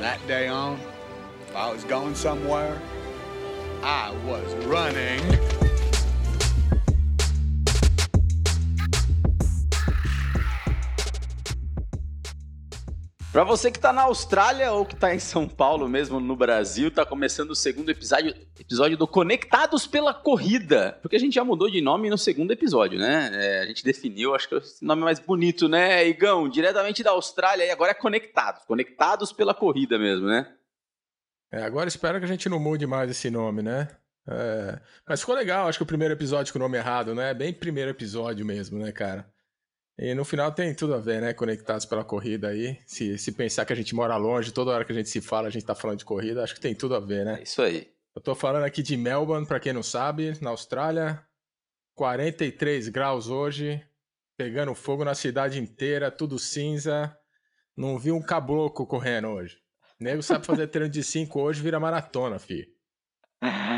that day on, if I was going somewhere, I was running. Para você que tá na Austrália ou que tá em São Paulo mesmo, no Brasil, tá começando o segundo episódio, episódio do Conectados pela Corrida. Porque a gente já mudou de nome no segundo episódio, né? É, a gente definiu, acho que é o nome mais bonito, né, Igão? Diretamente da Austrália e agora é Conectados. Conectados pela Corrida mesmo, né? É, agora espero que a gente não mude mais esse nome, né? É, mas ficou legal, acho que o primeiro episódio com o nome errado, né? Bem primeiro episódio mesmo, né, cara? E no final tem tudo a ver, né? Conectados pela corrida aí. Se, se pensar que a gente mora longe, toda hora que a gente se fala, a gente tá falando de corrida, acho que tem tudo a ver, né? É isso aí. Eu tô falando aqui de Melbourne, para quem não sabe, na Austrália. 43 graus hoje, pegando fogo na cidade inteira, tudo cinza. Não vi um caboclo correndo hoje. O nego sabe fazer treino de 5 hoje, vira maratona, fi.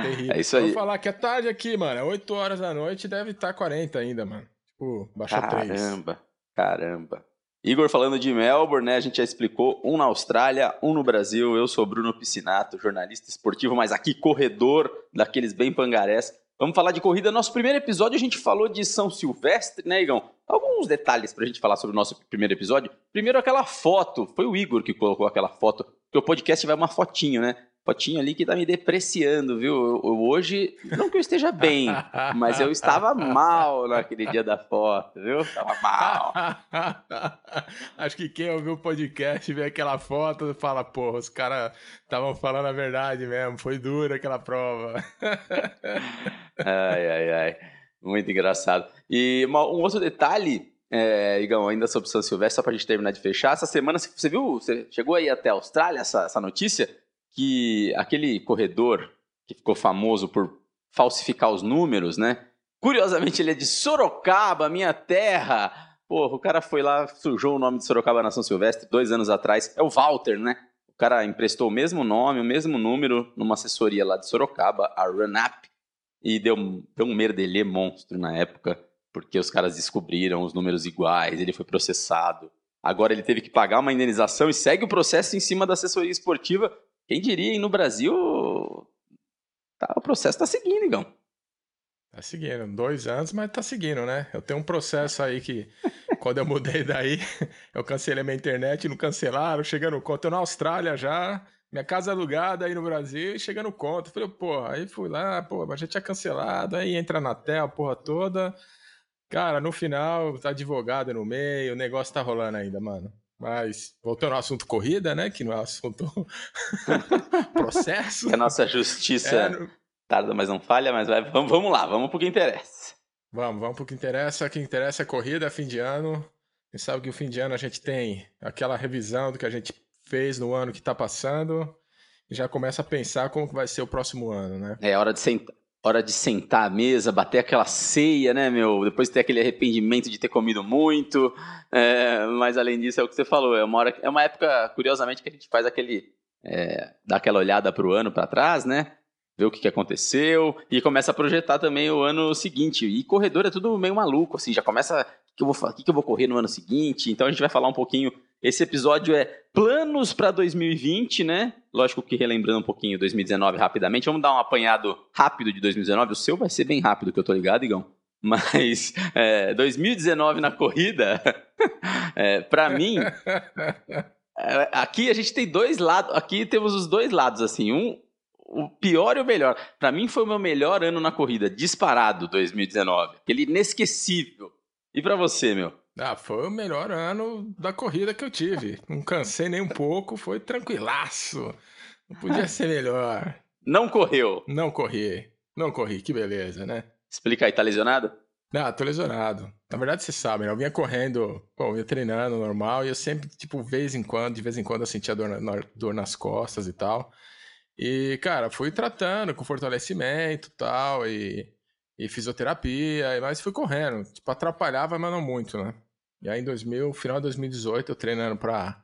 Terrível. É isso aí. Vou falar que é tarde aqui, mano. É 8 horas da noite deve estar tá 40 ainda, mano. Tipo, baixa 3. Caramba, caramba. Igor falando de Melbourne, né? A gente já explicou, um na Austrália, um no Brasil. Eu sou Bruno Piscinato, jornalista esportivo, mas aqui corredor daqueles bem pangarés. Vamos falar de corrida. Nosso primeiro episódio a gente falou de São Silvestre, né, Igão? Alguns detalhes pra gente falar sobre o nosso primeiro episódio. Primeiro, aquela foto. Foi o Igor que colocou aquela foto. Porque o podcast vai uma fotinho, né? Fotinho ali que tá me depreciando, viu? Eu, eu, hoje, não que eu esteja bem, mas eu estava mal naquele dia da foto, viu? Estava mal. Acho que quem ouviu o podcast vê aquela foto e fala, porra, os caras estavam falando a verdade mesmo, foi dura aquela prova. ai, ai, ai. Muito engraçado. E uma, um outro detalhe é, Igão, ainda sobre São Silvestre, só pra gente terminar de fechar. Essa semana, você viu? Você chegou aí até a Austrália, essa, essa notícia? Que aquele corredor que ficou famoso por falsificar os números, né? Curiosamente, ele é de Sorocaba, minha terra. Porra, o cara foi lá, sujou o nome de Sorocaba na São Silvestre dois anos atrás. É o Walter, né? O cara emprestou o mesmo nome, o mesmo número numa assessoria lá de Sorocaba, a RunUp, e deu, deu um merdelê monstro na época, porque os caras descobriram os números iguais, ele foi processado. Agora ele teve que pagar uma indenização e segue o processo em cima da assessoria esportiva quem diria, hein, no Brasil, tá, o processo tá seguindo, Igão. Tá seguindo, dois anos, mas tá seguindo, né? Eu tenho um processo aí que, quando eu mudei daí, eu cancelei minha internet, não cancelaram, chegando conta. Eu na Austrália já, minha casa alugada aí no Brasil, chegando conta. Falei, pô, aí fui lá, pô, mas já tinha cancelado, aí entra na tela, porra toda. Cara, no final, tá advogado no meio, o negócio tá rolando ainda, mano. Mas, voltando ao assunto corrida, né? Que não é assunto processo. Que a nossa justiça é, tarda, mas não falha, mas vai, vamos, vamos lá, vamos pro que interessa. Vamos, vamos pro que interessa. O que interessa é corrida, fim de ano. E sabe que o fim de ano a gente tem aquela revisão do que a gente fez no ano que tá passando. E já começa a pensar como que vai ser o próximo ano, né? É hora de sentar, hora de sentar à mesa, bater aquela ceia, né, meu? Depois ter aquele arrependimento de ter comido muito. É, mas além disso, é o que você falou, é uma, hora, é uma época, curiosamente, que a gente faz aquele. É, dá aquela olhada para o ano para trás, né? Ver o que, que aconteceu e começa a projetar também o ano seguinte. E corredor é tudo meio maluco, assim, já começa o que, eu vou, que, que eu vou correr no ano seguinte. Então a gente vai falar um pouquinho. Esse episódio é planos para 2020, né? Lógico que relembrando um pouquinho 2019 rapidamente. Vamos dar um apanhado rápido de 2019. O seu vai ser bem rápido, que eu tô ligado, Igão. Mas é, 2019 na corrida, é, para mim, é, aqui a gente tem dois lados. Aqui temos os dois lados, assim. Um, o pior e o melhor. Para mim foi o meu melhor ano na corrida, disparado 2019. Aquele inesquecível. E para você, meu? Ah, foi o melhor ano da corrida que eu tive. Não cansei nem um pouco, foi tranquilaço. Não podia ser melhor. Não correu? Não corri. Não corri, que beleza, né? Explica aí, tá lesionado? Não, tô lesionado. Na verdade, você sabe, né? Eu vinha correndo, bom, eu ia treinando normal, e eu sempre, tipo, vez em quando, de vez em quando eu sentia dor, na, dor nas costas e tal. E, cara, fui tratando com fortalecimento e tal, e e fisioterapia, mas fui correndo. Tipo, atrapalhava, mas não muito, né? E aí em 2000, final de 2018, eu treinando pra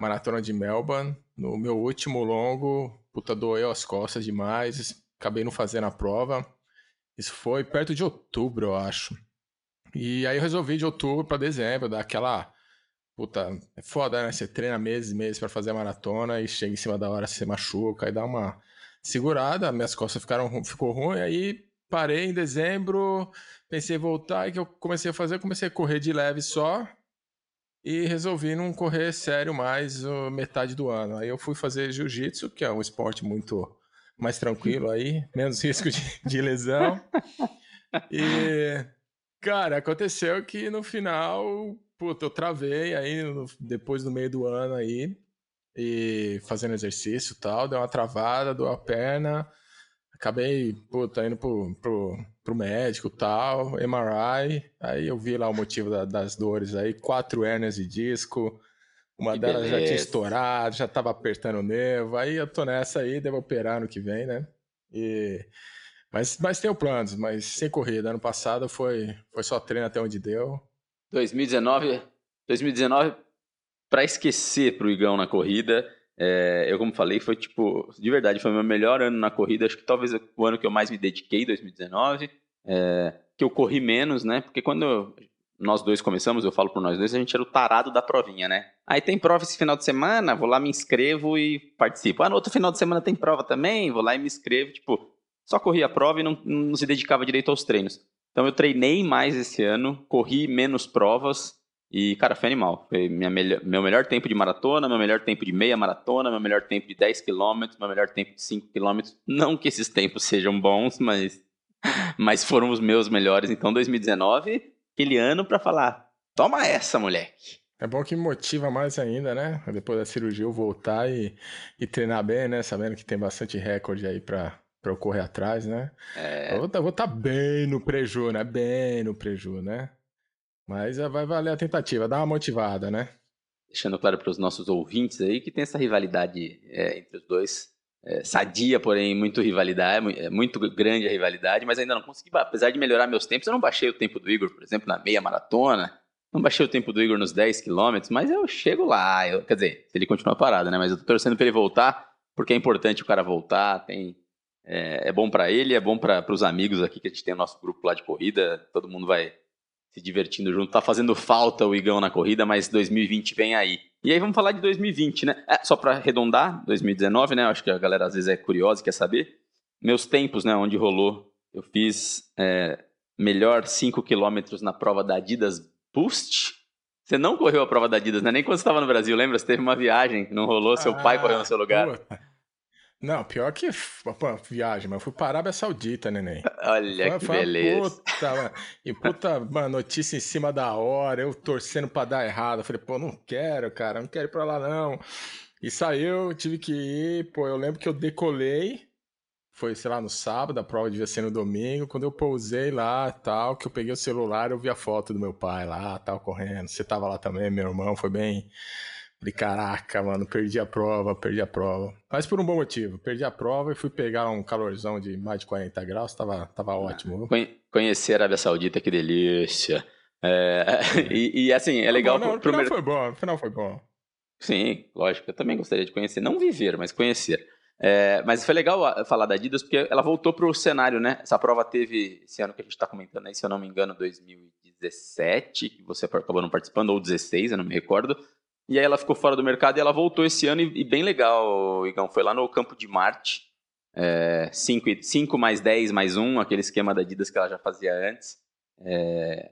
maratona de Melbourne. No meu último longo, puta, doeu as costas demais. Acabei não fazendo a prova. Isso foi perto de outubro, eu acho. E aí eu resolvi de outubro para dezembro, dar aquela puta, é foda, né? Você treina meses e meses para fazer a maratona e chega em cima da hora, você machuca, aí dá uma segurada, minhas costas ficaram ficou ruim, aí parei em dezembro, pensei em voltar e que eu comecei a fazer, comecei a correr de leve só e resolvi não correr sério mais uh, metade do ano. Aí eu fui fazer jiu-jitsu, que é um esporte muito mais tranquilo aí, menos risco de, de lesão. E cara, aconteceu que no final puta, eu travei aí no, depois do meio do ano aí, e fazendo exercício e tal, deu uma travada, deu a perna, acabei, puta, indo pro, pro, pro médico tal, MRI, aí eu vi lá o motivo da, das dores aí, quatro hérnias de disco, uma que delas beleza. já tinha estourado, já tava apertando o nervo, aí eu tô nessa aí, devo operar no que vem, né? E... Mas, mas tenho planos, mas sem corrida. Ano passado foi, foi só treino até onde deu. 2019, 2019 para esquecer pro Igão na corrida. É, eu, como falei, foi tipo, de verdade, foi o meu melhor ano na corrida. Acho que talvez o ano que eu mais me dediquei, 2019. É, que eu corri menos, né? Porque quando nós dois começamos, eu falo por nós dois, a gente era o tarado da provinha, né? Aí tem prova esse final de semana, vou lá, me inscrevo e participo. Ah, no outro final de semana tem prova também, vou lá e me inscrevo. Tipo, só corria a prova e não, não se dedicava direito aos treinos. Então eu treinei mais esse ano, corri menos provas e, cara, foi animal. Foi melhor, meu melhor tempo de maratona, meu melhor tempo de meia maratona, meu melhor tempo de 10 km, meu melhor tempo de 5 km. Não que esses tempos sejam bons, mas, mas foram os meus melhores. Então 2019, aquele ano para falar, toma essa, moleque. É bom que motiva mais ainda, né? Depois da cirurgia eu voltar e, e treinar bem, né? Sabendo que tem bastante recorde aí para para eu correr atrás, né? É... Eu vou estar tá bem no preju, né? Bem no preju, né? Mas é, vai valer a tentativa, dá uma motivada, né? Deixando claro para os nossos ouvintes aí que tem essa rivalidade é, entre os dois. É, sadia, porém, muito rivalidade, é muito grande a rivalidade, mas ainda não consegui, apesar de melhorar meus tempos, eu não baixei o tempo do Igor, por exemplo, na meia maratona, não baixei o tempo do Igor nos 10 quilômetros, mas eu chego lá, eu, quer dizer, se ele continuar parado, né, mas eu tô torcendo para ele voltar, porque é importante o cara voltar, tem, é, é bom para ele, é bom para os amigos aqui que a gente tem o nosso grupo lá de corrida. Todo mundo vai se divertindo junto. Tá fazendo falta o Igão na corrida, mas 2020 vem aí. E aí vamos falar de 2020, né? É, só para arredondar, 2019, né? Acho que a galera às vezes é curiosa e quer saber. Meus tempos, né? Onde rolou. Eu fiz é, melhor 5 quilômetros na prova da Adidas Boost. Você não correu a prova da Adidas, né? Nem quando você estava no Brasil, lembra? Você teve uma viagem, não rolou, seu ah, pai correu no seu lugar. Puta. Não, pior que pô, viagem, mas eu fui para a Arábia Saudita, neném. Olha foi, que foi beleza. Puta, mano, e puta mano, notícia em cima da hora, eu torcendo para dar errado. Eu falei, pô, não quero, cara, não quero ir para lá não. E saiu, tive que ir, pô, eu lembro que eu decolei, foi, sei lá, no sábado, a prova devia ser no domingo. Quando eu pousei lá tal, que eu peguei o celular, eu vi a foto do meu pai lá, tal, correndo. Você tava lá também, meu irmão, foi bem Falei, caraca, mano, perdi a prova, perdi a prova. Mas por um bom motivo. Perdi a prova e fui pegar um calorzão de mais de 40 graus, tava, tava ótimo. Conhecer a Arábia Saudita, que delícia. É, e, e, assim, é legal. Não, não, o final foi bom, o final foi bom. Sim, lógico, eu também gostaria de conhecer. Não viver, mas conhecer. É, mas foi legal falar da Adidas, porque ela voltou para o cenário, né? Essa prova teve, esse ano que a gente está comentando aí, se eu não me engano, 2017, que você acabou não participando, ou 16, eu não me recordo. E aí ela ficou fora do mercado e ela voltou esse ano e, e bem legal, Igão. Foi lá no Campo de Marte. 5 é, mais 10 mais 1, aquele esquema da Adidas que ela já fazia antes. É,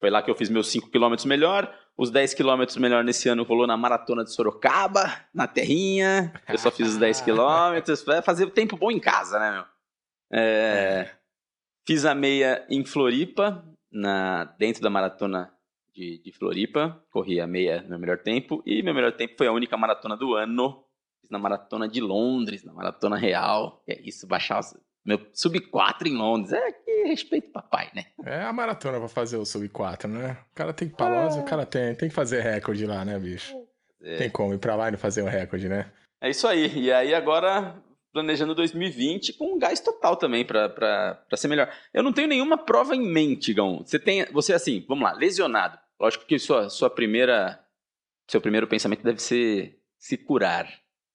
foi lá que eu fiz meus 5 km melhor. Os 10 km melhor nesse ano rolou na Maratona de Sorocaba, na Terrinha. Eu só fiz os 10 km. Vai fazer tempo bom em casa, né, meu? É, fiz a meia em Floripa, na, dentro da Maratona de, de Floripa, corri a meia no meu melhor tempo, e meu melhor tempo foi a única maratona do ano. Fiz na maratona de Londres, na maratona real. é isso, baixar meu sub 4 em Londres. É que respeito papai, né? É a maratona pra fazer o sub 4, né? O cara tem pra Londres, o cara tem, tem que fazer recorde lá, né, bicho? É. Tem como ir pra lá e não fazer o um recorde, né? É isso aí. E aí agora planejando 2020 com um gás total também para ser melhor. Eu não tenho nenhuma prova em mente, Gão. Você tem, você assim, vamos lá, lesionado. Lógico que sua, sua primeira, seu primeiro pensamento deve ser se curar.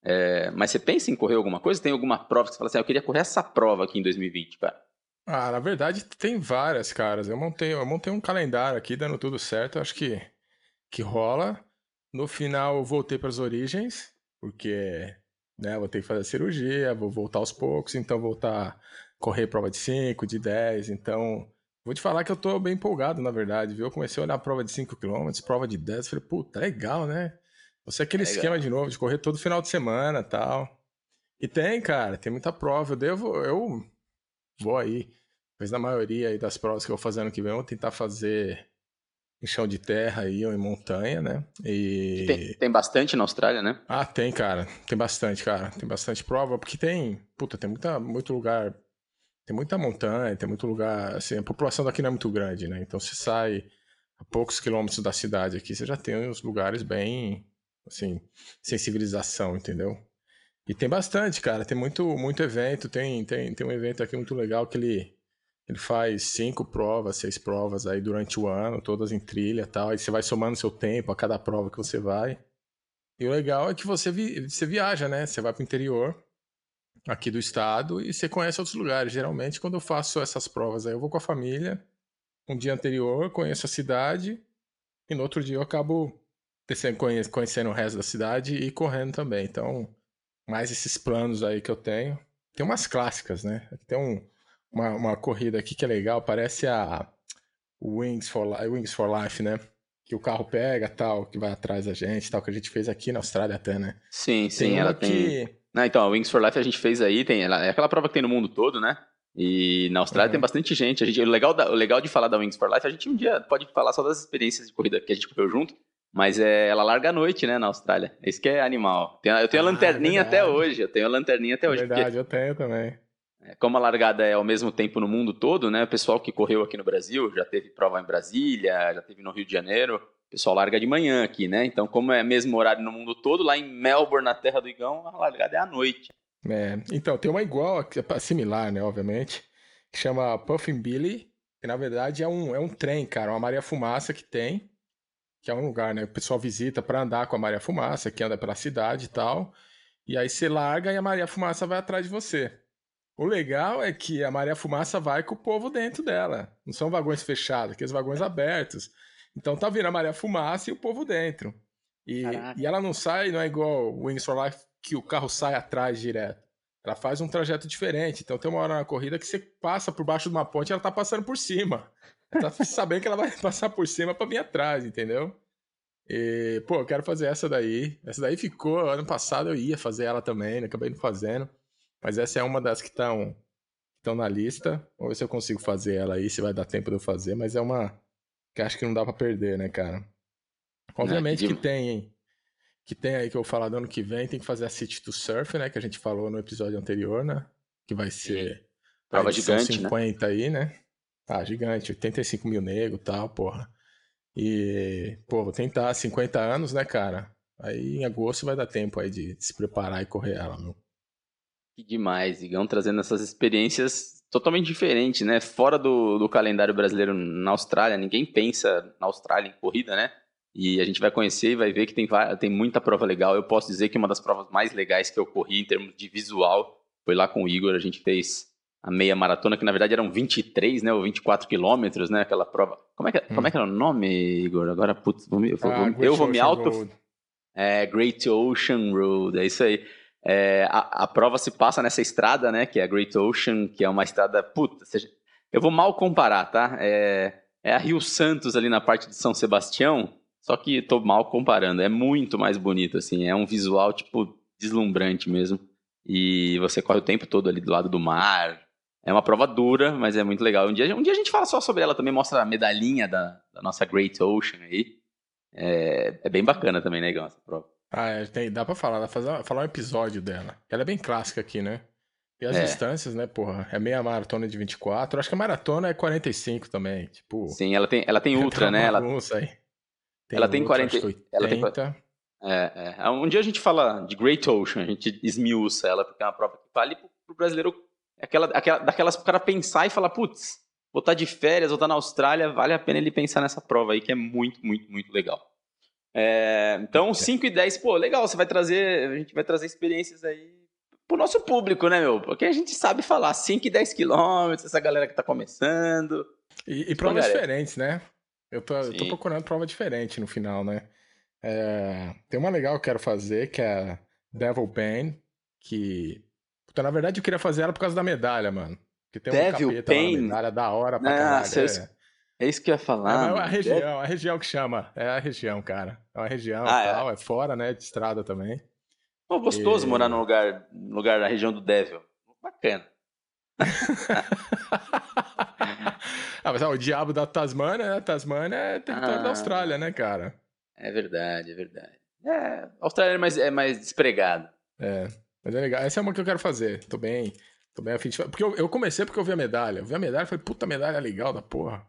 É, mas você pensa em correr alguma coisa? Tem alguma prova que você fala assim, ah, eu queria correr essa prova aqui em 2020, cara? Ah, na verdade tem várias, caras. Eu montei, eu montei um calendário aqui dando tudo certo. Acho que, que rola. No final, eu voltei para as origens, porque né, vou ter que fazer a cirurgia, vou voltar aos poucos, então voltar correr prova de 5, de 10, então Vou te falar que eu tô bem empolgado, na verdade, viu? Eu comecei a olhar a prova de 5 km, prova de 10, falei, puta, legal, né? Você é aquele esquema de novo, de correr todo final de semana tal. E tem, cara, tem muita prova. Eu devo, eu vou aí, mas na maioria aí das provas que eu vou fazer ano que vem, eu vou tentar fazer em chão de terra aí ou em montanha, né? E... Tem, tem, bastante na Austrália, né? Ah, tem, cara. Tem bastante, cara. Tem bastante prova, porque tem, puta, tem muita, muito lugar tem muita montanha, tem muito lugar, assim, a população daqui não é muito grande, né? Então você sai a poucos quilômetros da cidade aqui, você já tem uns lugares bem, assim, sem civilização, entendeu? E tem bastante, cara, tem muito, muito evento, tem, tem, tem um evento aqui muito legal que ele, ele faz cinco provas, seis provas aí durante o ano, todas em trilha e tal, aí você vai somando seu tempo a cada prova que você vai. E o legal é que você, vi, você viaja, né? Você vai pro interior, aqui do estado e você conhece outros lugares. Geralmente, quando eu faço essas provas, aí eu vou com a família. Um dia anterior, conheço a cidade e no outro dia eu acabo descendo, conhecendo o resto da cidade e correndo também. Então, mais esses planos aí que eu tenho. Tem umas clássicas, né? Tem um, uma, uma corrida aqui que é legal, parece a Wings for, Wings for Life, né? Que o carro pega tal, que vai atrás da gente, tal, que a gente fez aqui na Austrália até, né? Sim, sim, tem ela tem. Não, então, a Wings for Life a gente fez aí, tem, ela, é aquela prova que tem no mundo todo, né? E na Austrália uhum. tem bastante gente. A gente o, legal da, o legal de falar da Wings for Life, a gente um dia pode falar só das experiências de corrida que a gente correu junto, mas é, ela larga à noite, né, na Austrália. Isso que é animal. Eu tenho a ah, lanterninha é até hoje, eu tenho a lanterninha até hoje. Verdade, porque, eu tenho também. É, como a largada é ao mesmo tempo no mundo todo, né, o pessoal que correu aqui no Brasil, já teve prova em Brasília, já teve no Rio de Janeiro, o pessoal larga de manhã aqui, né? Então, como é mesmo horário no mundo todo, lá em Melbourne, na Terra do Igão, a largada é à noite. É, então, tem uma igual, é similar, né, obviamente, que chama Puffin Billy, que na verdade é um, é um trem, cara, uma Maria Fumaça que tem, que é um lugar, né, o pessoal visita para andar com a Maria Fumaça, que anda pela cidade e tal, e aí você larga e a Maria Fumaça vai atrás de você. O legal é que a Maria Fumaça vai com o povo dentro dela, não são vagões fechados, aqueles vagões abertos. Então tá vindo a Maria Fumaça e o povo dentro. E, e ela não sai, não é igual o Wings for Life, que o carro sai atrás direto. Ela faz um trajeto diferente. Então tem uma hora na corrida que você passa por baixo de uma ponte e ela tá passando por cima. Ela tá sabendo que ela vai passar por cima para vir atrás, entendeu? E, pô, eu quero fazer essa daí. Essa daí ficou, ano passado eu ia fazer ela também, né? acabei não fazendo. Mas essa é uma das que estão na lista. Vamos ver se eu consigo fazer ela aí, se vai dar tempo de eu fazer, mas é uma que acho que não dá para perder, né, cara? Obviamente que tem que tem aí que eu vou falar do ano que vem, tem que fazer a City to Surf, né? Que a gente falou no episódio anterior, né? Que vai ser. Prova gigante. 50 né? aí, né? Ah, gigante, 85 mil nego e tal, porra. E, pô, vou tentar 50 anos, né, cara? Aí em agosto vai dar tempo aí de se preparar e correr ela, meu. Que demais, Igão, trazendo essas experiências totalmente diferentes, né? Fora do, do calendário brasileiro na Austrália, ninguém pensa na Austrália em corrida, né? E a gente vai conhecer e vai ver que tem, tem muita prova legal. Eu posso dizer que uma das provas mais legais que eu corri em termos de visual foi lá com o Igor. A gente fez a meia maratona, que na verdade eram 23, né, ou 24 quilômetros, né, aquela prova. Como é que, hum. como é que era o nome, Igor? Agora, putz, vou me, eu, vou, ah, eu vou me auto... Road. É, Great Ocean Road, é isso aí. É, a, a, prova se passa nessa estrada, né, que é a Great Ocean, que é uma estrada, puta, seja, eu vou mal comparar, tá? É, é a Rio Santos ali na parte de São Sebastião, só que tô mal comparando, é muito mais bonito, assim, é um visual, tipo, deslumbrante mesmo. E você corre o tempo todo ali do lado do mar. É uma prova dura, mas é muito legal. Um dia, um dia a gente fala só sobre ela também, mostra a medalhinha da, da nossa Great Ocean aí. É, é bem bacana também, né, Igão, essa prova. Ah, é, tem, dá pra falar, dá pra fazer, falar um episódio dela. Ela é bem clássica aqui, né? E as é. distâncias, né, porra? É meia maratona de 24. Acho que a maratona é 45 também. Tipo. Sim, ela tem, ela tem ultra, né? Ela, aí. Tem ela tem 40. Ela tem, é, é. Um dia a gente fala de Great Ocean, a gente esmiuça ela, porque é uma prova que vale pro, pro brasileiro. Aquela, aquela, daquelas pro cara pensar e falar, putz, vou estar tá de férias, vou estar tá na Austrália, vale a pena ele pensar nessa prova aí, que é muito, muito, muito legal. É, então, 5 e 10, pô, legal, você vai trazer, a gente vai trazer experiências aí pro nosso público, né, meu? Porque a gente sabe falar 5 e 10 quilômetros, essa galera que tá começando. E, e provas diferentes, né? Eu tô, eu tô procurando prova diferente no final, né? É, tem uma legal que eu quero fazer, que é Devil Pain, que. Puta, na verdade eu queria fazer ela por causa da medalha, mano. Que tem Devil um capeta Pain? medalha da hora pra Nossa, caralho. eu- É. É isso que eu ia É, falar. mas é a região, a região que chama. É a região, cara. É uma região Ah, e é? tal, é. fora, né? De estrada também. Pô, gostoso E- morar num lugar, num lugar da região do Devil. Bacana. ah, mas ó, o diabo da Tasmânia, né? Tasmânia é território Ah. da Austrália, né, cara? É verdade, é verdade. É, a Austrália é mais, é mais despregada. É, mas é legal. Essa é uma que eu quero fazer. Tô bem, tô bem afim de. Porque eu, eu comecei porque eu vi a medalha. Eu vi a medalha e falei, puta medalha legal da porra.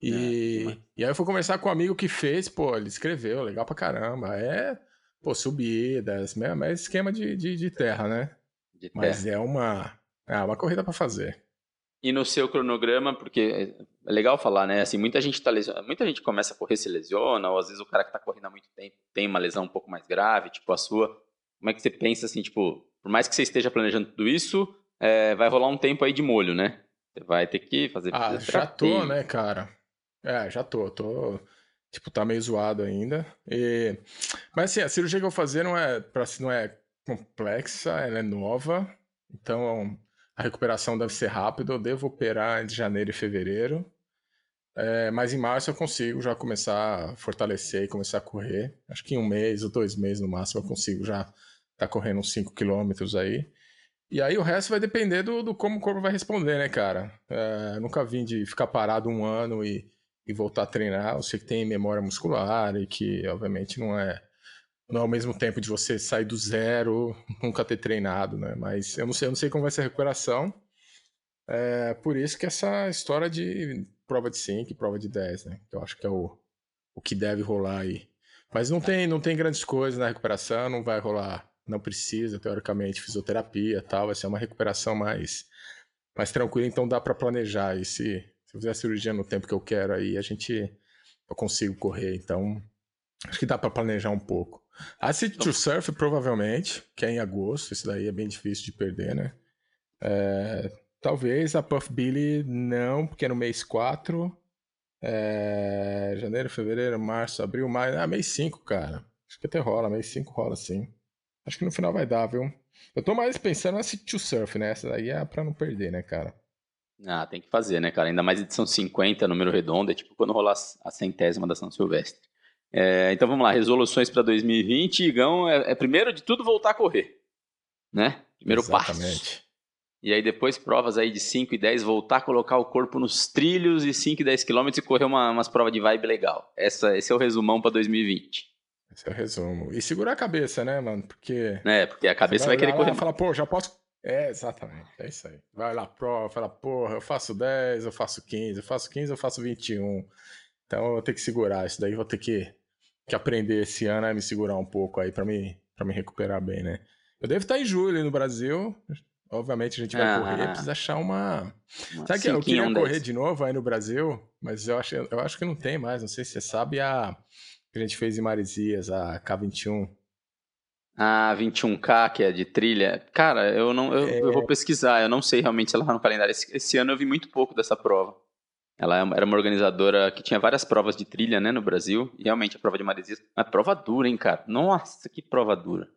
E, É, e aí eu fui conversar com um amigo que fez, pô, ele escreveu, legal pra caramba. É, pô, subidas, mesmo, mas esquema de, de, de terra, né? De Mas terra. é uma, é uma corrida pra fazer. E no seu cronograma, porque é legal falar, né? Assim, muita gente tá lesionada, muita gente começa a correr se lesiona, ou às vezes o cara que tá correndo há muito tempo tem uma lesão um pouco mais grave, tipo a sua. Como é que você pensa assim, tipo, por mais que você esteja planejando tudo isso, é, vai rolar um tempo aí de molho, né? Você vai ter que fazer Ah, já tô, né, cara? É, já tô, tô. Tipo, tá meio zoado ainda. E... Mas assim, a cirurgia que eu vou fazer não é, pra, não é complexa, ela é nova. Então a recuperação deve ser rápida. Eu devo operar entre janeiro e fevereiro. É, mas em março eu consigo já começar a fortalecer e começar a correr. Acho que em um mês ou dois meses no máximo eu consigo já tá correndo uns 5 quilômetros aí. E aí o resto vai depender do, do como o corpo vai responder, né, cara? É, nunca vim de ficar parado um ano e, e voltar a treinar. Eu sei que tem memória muscular e que, obviamente, não é, não é ao mesmo tempo de você sair do zero, nunca ter treinado, né? Mas eu não sei, eu não sei como vai ser a recuperação. É, por isso que essa história de prova de 5 e prova de 10, né? Eu acho que é o, o que deve rolar aí. Mas não tem, não tem grandes coisas na recuperação, não vai rolar, não precisa, teoricamente, fisioterapia tal, vai ser uma recuperação mais, mais tranquila, então dá para planejar. E se, se eu fizer a cirurgia no tempo que eu quero aí, a gente, eu consigo correr, então acho que dá para planejar um pouco. A City to Surf, provavelmente, que é em agosto, isso daí é bem difícil de perder, né? É, talvez a Puff Billy não, porque é no mês 4. É, janeiro, fevereiro, março, abril, maio. Ah, mês 5, cara. Acho que até rola, mês 5 rola sim. Acho que no final vai dar, viu? Eu tô mais pensando na City to Surf, né? Essa daí é pra não perder, né, cara? Ah, tem que fazer, né, cara? Ainda mais edição 50, número redondo, é tipo quando rolar a centésima da São Silvestre. É, então vamos lá, resoluções para 2020. Igão, é, é primeiro de tudo voltar a correr, né? Primeiro passo. Exatamente. E aí depois provas aí de 5 e 10, voltar a colocar o corpo nos trilhos e 5 e 10 quilômetros e correr uma, umas provas de vibe legal. Essa, esse é o resumão para 2020. Esse é o resumo. E segurar a cabeça, né, mano? Porque. É, porque a cabeça Você vai querer correr e falar, pô, já posso. É, exatamente. É isso aí. Vai lá, prova, fala, porra, eu faço 10, eu faço 15, eu faço 15, eu faço 21. Então eu vou ter que segurar. Isso daí vou ter que, que aprender esse ano a me segurar um pouco aí pra me, pra me recuperar bem, né? Eu devo estar em julho no Brasil. Obviamente a gente vai Ah. correr, precisa achar uma. Uma Sabe que eu queria um correr 10. de novo aí no Brasil, mas eu acho, eu acho que não tem mais. Não sei se você sabe a que a gente fez em Maresias, a K21. Ah, 21K, que é de trilha. Cara, eu não eu, É. eu vou pesquisar, eu não sei realmente se ela tá no calendário. Esse, esse ano eu vi muito pouco dessa prova. Ela é era uma organizadora que tinha várias provas de trilha, né, no Brasil. E realmente a prova de Maresias. Mas prova dura, hein, cara? Nossa, que prova dura.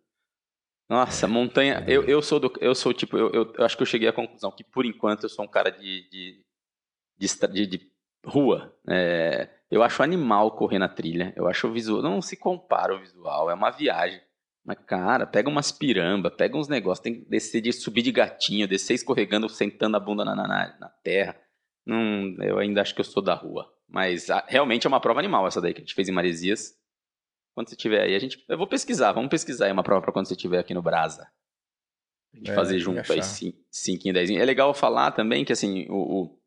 Nossa, montanha. Eu, eu sou do. Eu sou tipo. Eu, eu, eu acho que eu cheguei à conclusão que por enquanto eu sou um cara de. de, de, de- de rua. É, eu acho animal correr na trilha. Eu acho o visual. Não se compara o visual. É uma viagem. Mas, cara, pega umas piramba, pega uns negócios, tem que descer de subir de gatinho, descer escorregando, sentando a bunda na, na, na terra. Não, eu ainda acho que eu sou da rua. Mas ah, realmente é uma prova animal essa daí que a gente fez em Maresias. Quando você tiver aí, a gente. Eu vou pesquisar, vamos pesquisar aí uma prova pra quando você estiver aqui no Brasa. A gente É, fazer junto aí, achar. 5 e 10. É legal falar também que assim, o,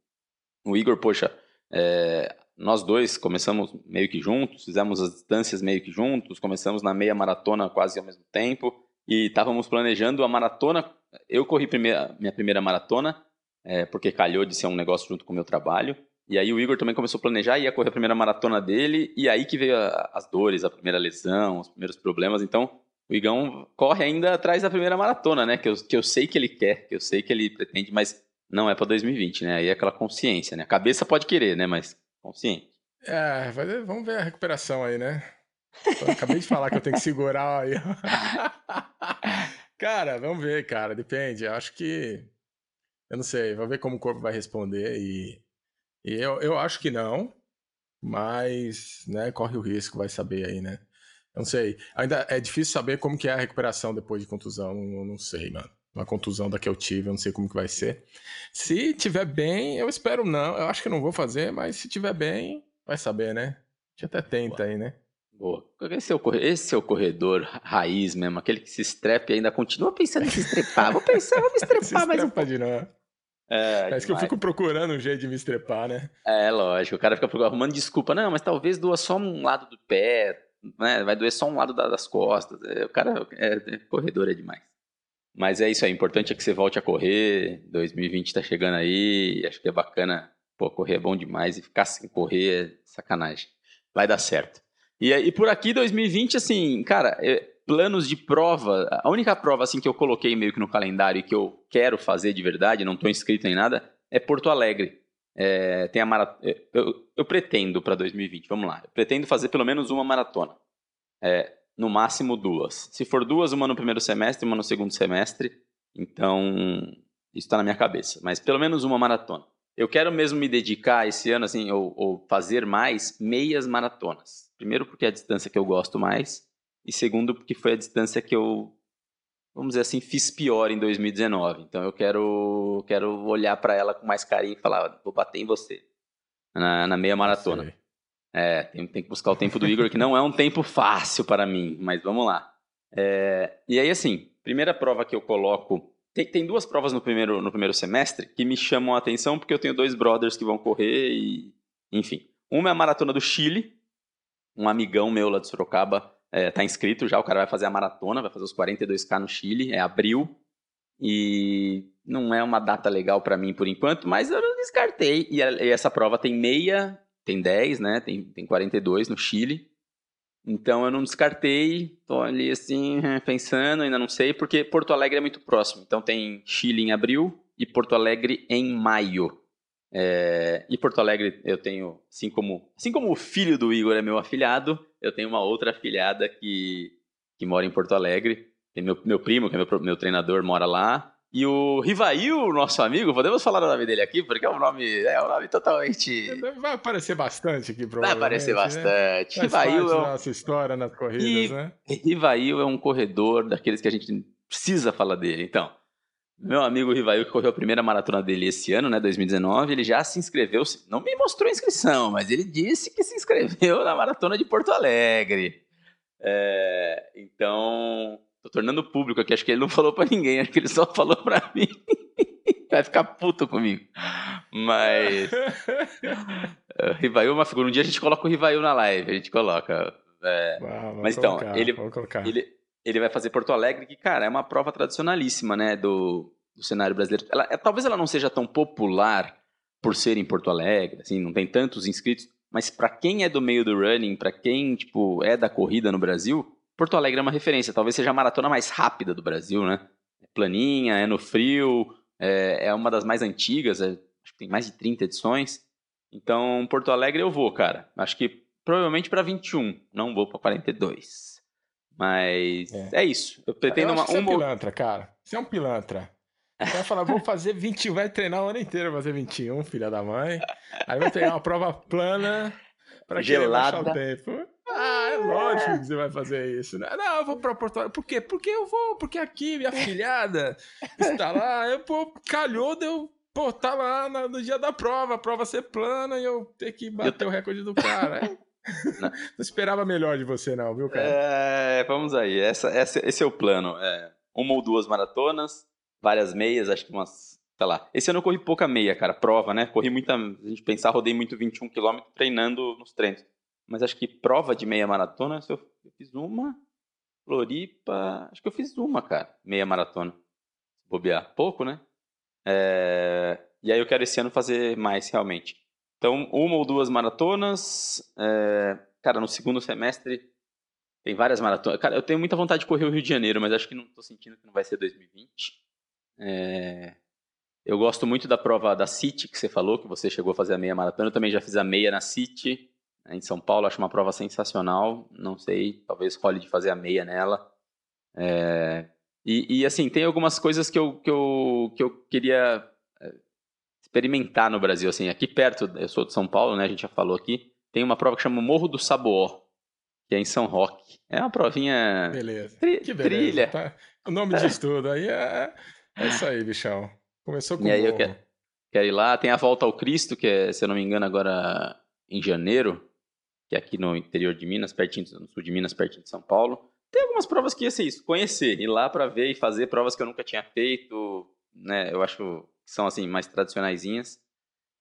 o, o Igor, poxa, é, nós dois começamos meio que juntos, fizemos as distâncias meio que juntos, começamos na meia maratona quase ao mesmo tempo e estávamos planejando a maratona. Eu corri primeira, minha primeira maratona, é, porque calhou de ser um negócio junto com o meu trabalho. E aí o Igor também começou a planejar, ia correr a primeira maratona dele, e aí que veio a- as dores, a primeira lesão, os primeiros problemas. Então, o Igão corre ainda atrás da primeira maratona, né? Que eu, que eu sei que ele quer, que eu sei que ele pretende, mas não é para 2020, né? Aí é aquela consciência, né? A cabeça pode querer, né? Mas consciente. É, vamos ver a recuperação aí, né? Acabei de falar que eu tenho que segurar aí. cara, vamos ver, cara. Depende. Eu acho que. Eu não sei. Vamos ver como o corpo vai responder. E, e eu, eu acho que não. Mas, né, corre o risco, vai saber aí, né? Eu não sei. Ainda é difícil saber como que é a recuperação depois de contusão. Eu não sei, mano. Uma contusão da que eu tive, eu não sei como que vai ser. Se tiver bem, eu espero não. Eu acho que não vou fazer, mas se tiver bem, vai saber, né? A gente até tenta Boa. aí, né? Boa. Esse é, o, esse é o corredor raiz mesmo, aquele que se estrepa e ainda continua pensando em se estrepar. Vou pensar, vou me estrepar mais um pouco. De novo. É, é isso que eu fico procurando um jeito de me estrepar, né? É, lógico. O cara fica arrumando desculpa. Não, mas talvez doa só um lado do pé, né? Vai doer só um lado das costas. É, o cara é, é, corredor é demais. Mas é isso aí. O importante é que você volte a correr. 2020 tá chegando aí. Acho que é bacana. Pô, correr é bom demais. E ficar sem correr é sacanagem. Vai dar certo. E, e por aqui, 2020, assim, cara, é, planos de prova. A única prova assim que eu coloquei meio que no calendário e que eu quero fazer de verdade, não estou inscrito em nada, é Porto Alegre. É, tem a maratona. É, eu, eu, pretendo para 2020, vamos lá. Eu pretendo fazer pelo menos uma maratona. É, no máximo duas. Se for duas, uma no primeiro semestre, uma no segundo semestre. Então, isso está na minha cabeça. Mas pelo menos uma maratona. Eu quero mesmo me dedicar esse ano, assim, ou, ou fazer mais meias maratonas. Primeiro porque é a distância que eu gosto mais e segundo porque foi a distância que eu, vamos dizer assim, fiz pior em 2019. Então eu quero, quero olhar para ela com mais carinho e falar, vou bater em você na, na meia maratona. É, tem, tem, que buscar o tempo do Igor, que não é um tempo fácil para mim, mas vamos lá. É, e aí, assim, primeira prova que eu coloco. Tem, tem, duas provas no primeiro, no primeiro semestre que me chamam a atenção, porque eu tenho dois brothers que vão correr e. Enfim. Uma é a Maratona do Chile. Um amigão meu lá de Sorocaba é, tá inscrito já, o cara vai fazer a maratona, vai fazer os 42K no Chile, é abril. E não é uma data legal para mim por enquanto, mas eu descartei. E, e, essa prova tem meia, tem 10, né? Tem, tem 42 no Chile. Então eu não descartei, tô ali assim, pensando, ainda não sei, porque Porto Alegre é muito próximo. Então tem Chile em abril e Porto Alegre em maio. É, e Porto Alegre eu tenho, assim como, assim como o filho do Igor é meu afilhado, eu tenho uma outra afilhada que, que mora em Porto Alegre. Tem meu, meu primo, que é meu, meu treinador, mora lá. E o Rivail, nosso amigo, podemos falar o nome dele aqui, porque é um nome, é um nome totalmente. Vai aparecer bastante aqui, provavelmente. Vai aparecer né? bastante. Né? Rivail é um... nossa história nas corridas, e... né? Rivail é um corredor daqueles que a gente precisa falar dele. Então, meu amigo Rivail, que correu a primeira maratona dele esse ano, né, 2019, ele já se inscreveu, não me mostrou a inscrição, mas ele disse que se inscreveu na maratona de Porto Alegre. É, então, tô tornando público aqui, acho que ele não falou para ninguém, acho que ele só falou para mim. Vai ficar puto comigo. Mas. uh, Rivail é uma figura. Um dia a gente coloca o Rivail na live, a gente coloca. É, mas então, colocar, ele, ele, ele vai fazer Porto Alegre, que, cara, é uma prova tradicionalíssima, né, do, do cenário brasileiro. Ela, é, talvez ela não seja tão popular por ser em Porto Alegre, assim, não tem tantos inscritos, mas para quem é do meio do running, para quem, tipo, é da corrida no Brasil, Porto Alegre é uma referência. Talvez seja a maratona mais rápida do Brasil, né? É planinha, é no frio, é, é uma das mais antigas, é, acho que tem mais de 30 edições. Então, Porto Alegre eu vou, cara. Acho que provavelmente para 21, não vou para 42. Mas é, é isso. Eu pretendo eu uma. Você é um pilantra, cara. Você é um pilantra. Você vai falar, vou fazer 21, vai treinar o ano inteiro, fazer 21, filha da mãe. Aí vai pegar uma prova plana pra Gelada. o tempo. Ah, é lógico que você vai fazer isso. Né? Não, eu vou pra Porto Alegre. Por quê? Porque eu vou, porque aqui minha filhada está lá. Eu, pô, calhou de eu, pô, tá lá no dia da prova, a prova ser plana e eu ter que bater eu... o recorde do cara. É não. não esperava melhor de você, não, viu, cara? É, vamos aí. Essa, essa, esse é o plano. É, uma ou duas maratonas, várias meias, acho que umas. Sei lá. Esse ano eu corri pouca meia, cara. Prova, né? Corri muita. A gente pensar, rodei muito 21 km treinando nos treinos. Mas acho que prova de meia maratona, eu, fiz uma. Floripa. Acho que eu fiz uma, cara. Meia maratona. Se bobear. Pouco, né? É, e aí eu quero esse ano fazer mais, realmente. Então, uma ou duas maratonas. É, cara, no segundo semestre tem várias maratonas. Cara, eu tenho muita vontade de correr o Rio de Janeiro, mas acho que não estou sentindo que não vai ser 2020. É, eu gosto muito da prova da City que você falou, que você chegou a fazer a meia maratona. Eu também já fiz a meia na City. Em São Paulo, acho uma prova sensacional. Não sei, talvez role de fazer a meia nela. É, e, e, assim, tem algumas coisas que eu, que eu, que eu queria é, experimentar no Brasil. Assim, aqui perto, eu sou de São Paulo, né? A gente já falou aqui. Tem uma prova que chama Morro do Saboó, que é em São Roque. É uma provinha. Beleza. Tri, que beleza. Trilha. Tá? O nome disso tudo aí é, é isso aí, bichão. Começou com E aí morro. eu quero, quero ir lá. Tem a Volta ao Cristo, que é, se eu não me engano, agora em janeiro, que é aqui no interior de Minas, pertinho, no sul de Minas, pertinho de São Paulo. Tem algumas provas que ia ser isso, conhecer, ir lá para ver e fazer provas que eu nunca tinha feito, né? Eu acho que são assim mais tradicionaisinhas.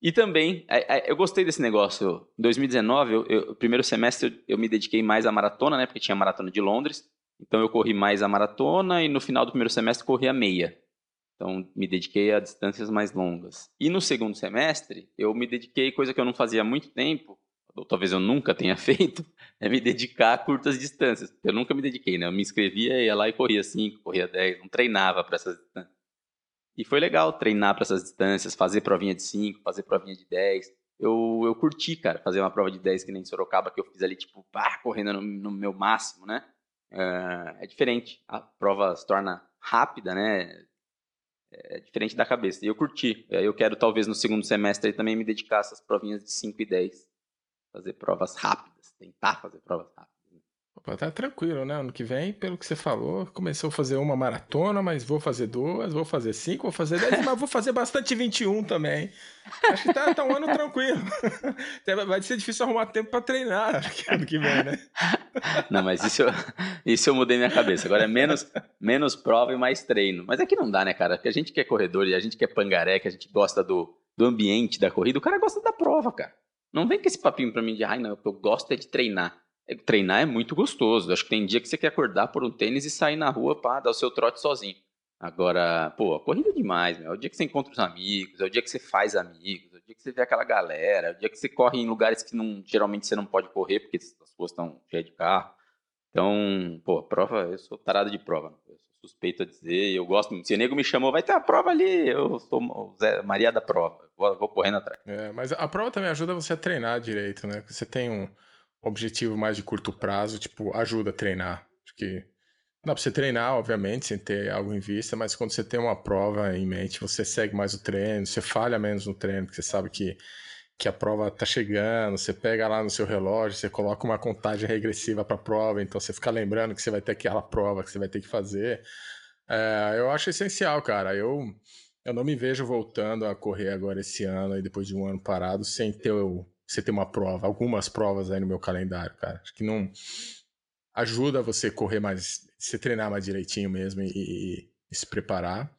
E também, eu gostei desse negócio. Em 2019, eu, eu, primeiro semestre, eu me dediquei mais à maratona, né? Porque tinha a maratona de Londres. Então eu corri mais a maratona e no final do primeiro semestre corri a meia. Então me dediquei a distâncias mais longas. E no segundo semestre, eu me dediquei coisa que eu não fazia há muito tempo, ou talvez eu nunca tenha feito, é me dedicar a curtas distâncias. Eu nunca me dediquei, né? Eu me inscrevia, ia lá e corria 5, corria 10, não treinava para essas distâncias. E foi legal treinar para essas distâncias, fazer provinha de 5, fazer provinha de 10. Eu, eu curti, cara, fazer uma prova de 10 que nem Sorocaba, que eu fiz ali, tipo, pá, correndo no, no meu máximo, né? Uh, é diferente. A prova se torna rápida, né? É diferente da cabeça. E eu curti. Eu quero, talvez, no segundo semestre também me dedicar a essas provinhas de 5 e 10 fazer provas rápidas, tentar fazer provas rápidas. Opa, tá tranquilo, né? Ano que vem, pelo que você falou, começou a fazer uma maratona, mas vou fazer duas, vou fazer cinco, vou fazer dez, mas vou fazer bastante 21 também. Acho que tá, tá um ano tranquilo. Vai ser difícil arrumar tempo para treinar ano que vem, né? Não, mas isso, isso eu mudei minha cabeça. Agora é menos, menos prova e mais treino. Mas é que não dá, né, cara? Porque a gente que é corredor e a gente que é pangaré, que a gente gosta do, do ambiente da corrida, o cara gosta da prova, cara. Não vem com esse papinho pra mim de, ai, não, eu gosto é de treinar. É, treinar é muito gostoso. Acho que tem dia que você quer acordar por um tênis e sair na rua para dar o seu trote sozinho. Agora, pô, a corrida é demais, meu. É o dia que você encontra os amigos, é o dia que você faz amigos, é o dia que você vê aquela galera, é o dia que você corre em lugares que não, geralmente você não pode correr porque as ruas estão cheias de carro. Então, pô, prova, eu sou tarado de prova. Suspeito a dizer, eu gosto. Se o nego me chamou, vai ter a prova ali, eu sou o Zé Maria da prova vou, vou correndo atrás. É, mas a prova também ajuda você a treinar direito, né? Você tem um objetivo mais de curto prazo, tipo, ajuda a treinar. Acho que dá pra você treinar, obviamente, sem ter algo em vista, mas quando você tem uma prova em mente, você segue mais o treino, você falha menos no treino, porque você sabe que, que a prova tá chegando, você pega lá no seu relógio, você coloca uma contagem regressiva para a prova, então você fica lembrando que você vai ter aquela prova que você vai ter que fazer. É, eu acho essencial, cara. Eu eu não me vejo voltando a correr agora esse ano, aí depois de um ano parado, sem ter, você ter uma prova, algumas provas aí no meu calendário, cara. Acho que não ajuda você correr mais, você treinar mais direitinho mesmo e, e, e se preparar.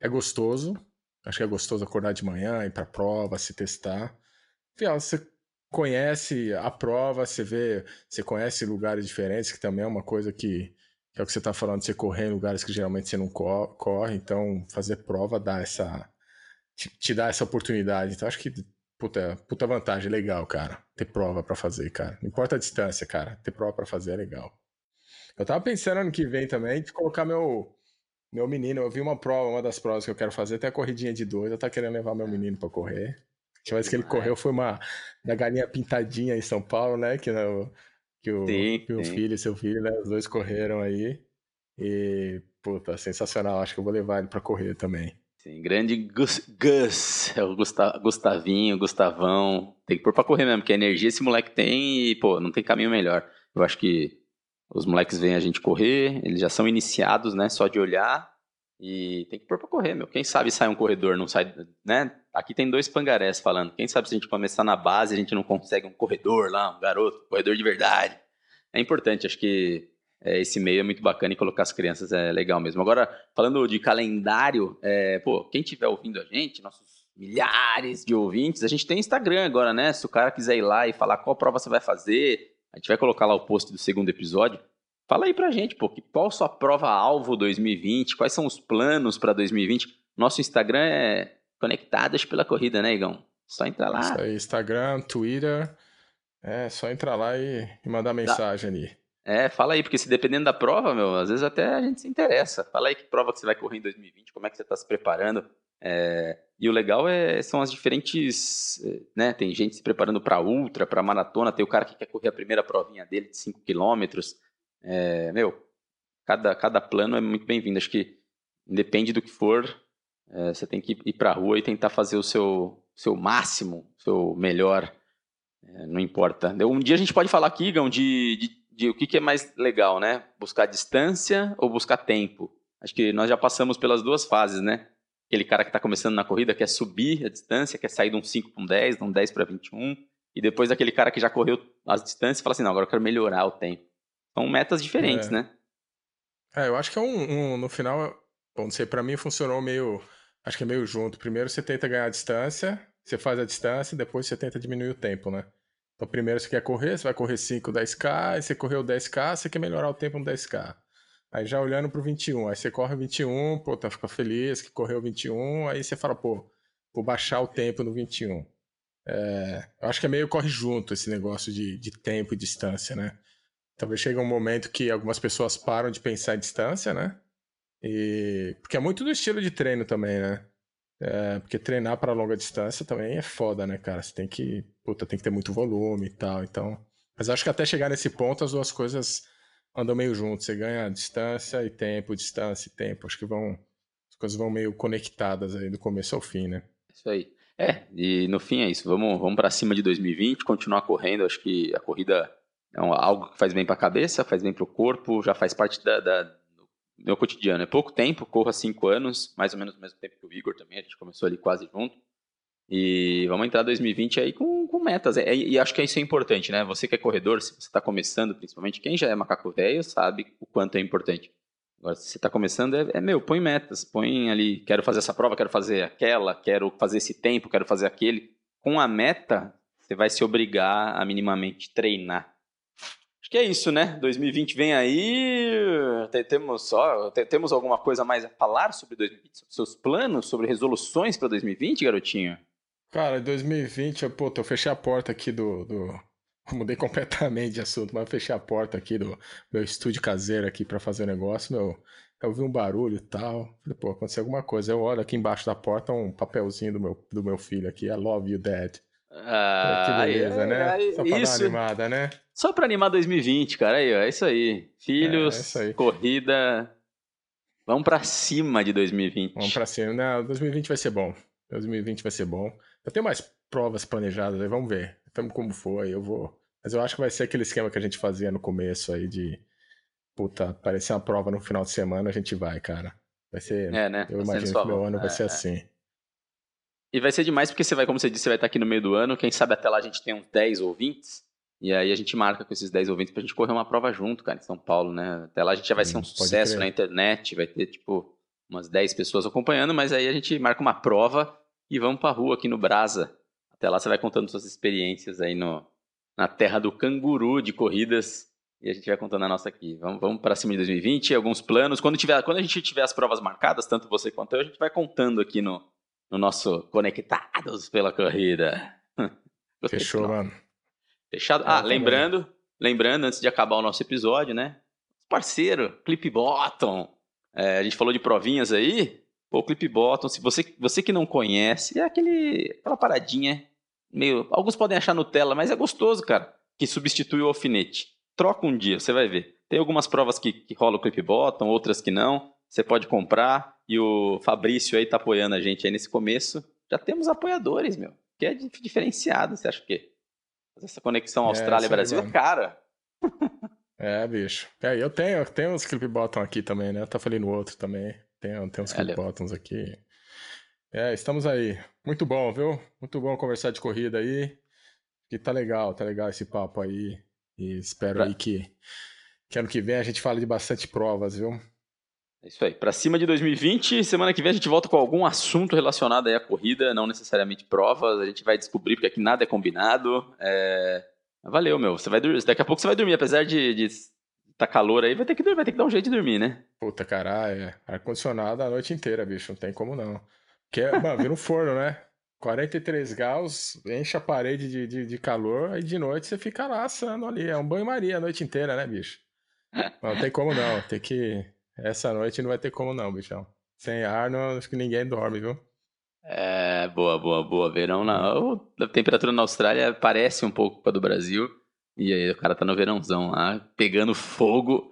É gostoso, acho que é gostoso acordar de manhã, ir pra prova, se testar. Afinal, você conhece a prova, você vê, você conhece lugares diferentes, que também é uma coisa que que é o que você está falando, você correr em lugares que geralmente você não corre, então fazer prova dá essa. te, te dá essa oportunidade. Então acho que, puta, puta vantagem, legal, cara. Ter prova para fazer, cara. Não importa a distância, cara. Ter prova para fazer é legal. Eu tava pensando ano que vem também de colocar meu. Meu menino, eu vi uma prova, uma das provas que eu quero fazer, tem a corridinha de dois, eu tava querendo levar meu menino para correr. Última vez que ele correu foi uma da galinha pintadinha em São Paulo, né? Que no, que o, sim, que o filho e seu filho, né? Os dois correram aí. E, puta, sensacional. Acho que eu vou levar ele pra correr também. Sim, grande Gus, Gus é o Gustavinho, Gustavão. Tem que pôr pra correr mesmo, porque a energia esse moleque tem e, pô, não tem caminho melhor. Eu acho que os moleques veem a gente correr, eles já são iniciados, né? Só de olhar. E tem que pôr pra correr, meu. Quem sabe sai um corredor, não sai, né? Aqui tem dois pangarés falando. Quem sabe se a gente começar na base, a gente não consegue um corredor lá, um garoto, um corredor de verdade. É importante, acho que é, esse meio é muito bacana e colocar as crianças é legal mesmo. Agora, falando de calendário, é, pô, quem estiver ouvindo a gente, nossos milhares de ouvintes, a gente tem Instagram agora, né? Se o cara quiser ir lá e falar qual prova você vai fazer, a gente vai colocar lá o post do segundo episódio. Fala aí pra gente, pô, qual sua prova-alvo 2020? Quais são os planos para 2020? Nosso Instagram é Conectadas pela Corrida, né, Igão? Só entrar lá. Isso aí, Instagram, Twitter. É, só entrar lá e, e mandar mensagem ali. É, fala aí, porque se dependendo da prova, meu, às vezes até a gente se interessa. Fala aí que prova que você vai correr em 2020, como é que você está se preparando. É, e o legal é, são as diferentes, né? Tem gente se preparando para ultra, para maratona, tem o cara que quer correr a primeira provinha dele de 5 quilômetros. É, meu, cada, cada plano é muito bem-vindo. Acho que independe do que for, é, você tem que ir para a rua e tentar fazer o seu, seu máximo, seu melhor. É, não importa. Um dia a gente pode falar aqui, Gão, de, de, de o que, que é mais legal, né? Buscar distância ou buscar tempo? Acho que nós já passamos pelas duas fases, né? aquele cara que está começando na corrida quer subir a distância, quer sair de um 5 para um 10, de um 10 para 21, e depois aquele cara que já correu as distâncias fala assim, não, agora eu quero melhorar o tempo. São metas diferentes, é. né? É, eu acho que é um, um no final, bom, não sei, para mim funcionou meio, acho que é meio junto. Primeiro você tenta ganhar a distância, você faz a distância, depois você tenta diminuir o tempo, né? Então primeiro você quer correr, você vai correr 5, 10k, aí você correu 10k, você quer melhorar o tempo no 10k. Aí já olhando pro 21, aí você corre 21, pô, tá, fica feliz que correu 21, aí você fala, pô, vou baixar o tempo no 21. É, eu acho que é meio corre junto esse negócio de, de tempo e distância, né? Talvez chegue um momento que algumas pessoas param de pensar em distância, né? E... Porque é muito do estilo de treino também, né? É, porque treinar para longa distância também é foda, né, cara? Você tem que, puta, tem que ter muito volume e tal, então... Mas acho que até chegar nesse ponto as duas coisas andam meio juntos. Você ganha distância e tempo, distância e tempo. Acho que vão. As coisas vão meio conectadas aí do começo ao fim, né? Isso aí. É, e no fim é isso. Vamos, vamos para cima de 2020, continuar correndo. Acho que a corrida é algo que faz bem para a cabeça, faz bem para o corpo, já faz parte da, da, do meu cotidiano. É pouco tempo, corro há cinco anos, mais ou menos o mesmo tempo que o Igor também. A gente começou ali quase junto. E vamos entrar 2020 aí com, com metas. É, e acho que isso é importante, né? Você que é corredor, se você está começando, principalmente, quem já é macaco velho sabe o quanto é importante. Agora, se você está começando, é, é, meu, põe metas, põe ali, quero fazer essa prova, quero fazer aquela, quero fazer esse tempo, quero fazer aquele. Com a meta, você vai se obrigar a minimamente treinar. Acho que é isso, né? 2020 vem aí. Temos só, temos alguma coisa mais a falar sobre 2020, sobre seus planos, sobre resoluções para 2020, garotinho? Cara, em 2020, eu, pô, eu fechei a porta aqui do, do... Mudei completamente de assunto, mas fechei a porta aqui do meu estúdio caseiro aqui para fazer o negócio, meu. Eu ouvi um barulho e tal. Falei, pô, aconteceu alguma coisa. Eu olho aqui embaixo da porta um papelzinho do meu, do meu filho aqui. I love you, dad. Ah, que beleza, né? Só pra isso, dar uma animada, né? Só pra animar 2020, cara. Aí, ó, é isso aí. Filhos, é, é isso aí. corrida. Vamos pra cima de 2020. Vamos pra cima. Não, 2020 vai ser bom. 2020 vai ser bom. Eu tenho mais provas planejadas aí, vamos ver. Vamos como foi, eu vou. Mas eu acho que vai ser aquele esquema que a gente fazia no começo aí de. Puta, aparecer uma prova no final de semana, a gente vai, cara. Vai ser. É, né? Eu imagino que meu ano vai ser é, é. assim. E vai ser demais porque você vai, como você disse, você vai estar aqui no meio do ano. Quem sabe até lá a gente tem uns 10 ouvintes. E aí a gente marca com esses 10 ouvintes pra gente correr uma prova junto, cara, em São Paulo, né? Até lá a gente já vai ser um sucesso na internet, vai ter, tipo, umas 10 pessoas acompanhando, mas aí a gente marca uma prova e vamos pra rua aqui no Brasa. Até lá você vai contando suas experiências aí no, na terra do canguru de corridas e a gente vai contando a nossa aqui. Vamos, vamos para cima de 2020, alguns planos. Quando, tiver, quando a gente tiver as provas marcadas, tanto você quanto eu, a gente vai contando aqui no, no nosso Conectados pela Corrida. Fechou, mano. Fechado? Ah, lembrando, lembrando, antes de acabar o nosso episódio, né? Parceiro, Clip Bottom. É, a gente falou de provinhas aí. Pô, Clip Bottom, se você, você que não conhece, é aquele, aquela paradinha meio. Alguns podem achar Nutella, mas é gostoso, cara. Que substitui o alfinete. Troca um dia, você vai ver. Tem algumas provas que, que rola o Clip Bottom, outras que não. Você pode comprar. E o Fabrício aí tá apoiando a gente aí nesse começo. Já temos apoiadores, meu. Que é diferenciado, você acha o quê? Essa conexão é, Austrália-Brasil é cara. É, bicho. É, eu tenho, tenho uns Clip Bottom aqui também, né? Eu tá falando no outro também. Tem, tem uns clip bottoms aqui. É, estamos aí. Muito bom, viu? Muito bom conversar de corrida aí. Que tá legal, tá legal esse papo aí. E espero pra... aí que, que ano que vem a gente fale de bastante provas, viu? É isso aí. Para cima de 2020, semana que vem a gente volta com algum assunto relacionado aí à corrida, não necessariamente provas. A gente vai descobrir porque aqui nada é combinado. É... Valeu, meu. Você vai dormir. Daqui a pouco você vai dormir, apesar de, de tá calor aí, vai ter que vai ter que dar um jeito de dormir, né? Puta, caralho, é. ar-condicionado a noite inteira, bicho, não tem como não. Que é, mano, vira um forno, né? 43 graus, enche a parede de, de, de, calor, aí de noite você fica lá assando ali. É um banho-maria a noite inteira, né, bicho? Não tem como não, tem que. Essa noite não vai ter como não, bichão. Sem ar, não, acho que ninguém dorme, viu? É, boa, boa, boa. Verão na. A temperatura na Austrália parece um pouco com a do Brasil. E aí o cara tá no verãozão lá, pegando fogo.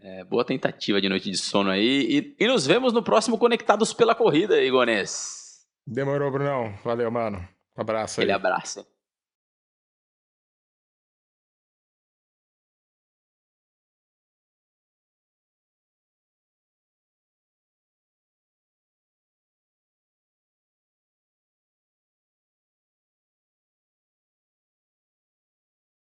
É, boa tentativa de noite de sono aí. E, e nos vemos no próximo Conectados pela Corrida, Igonês. Demorou, Brunão. Valeu, mano. Um abraço aí. Aquele abraço.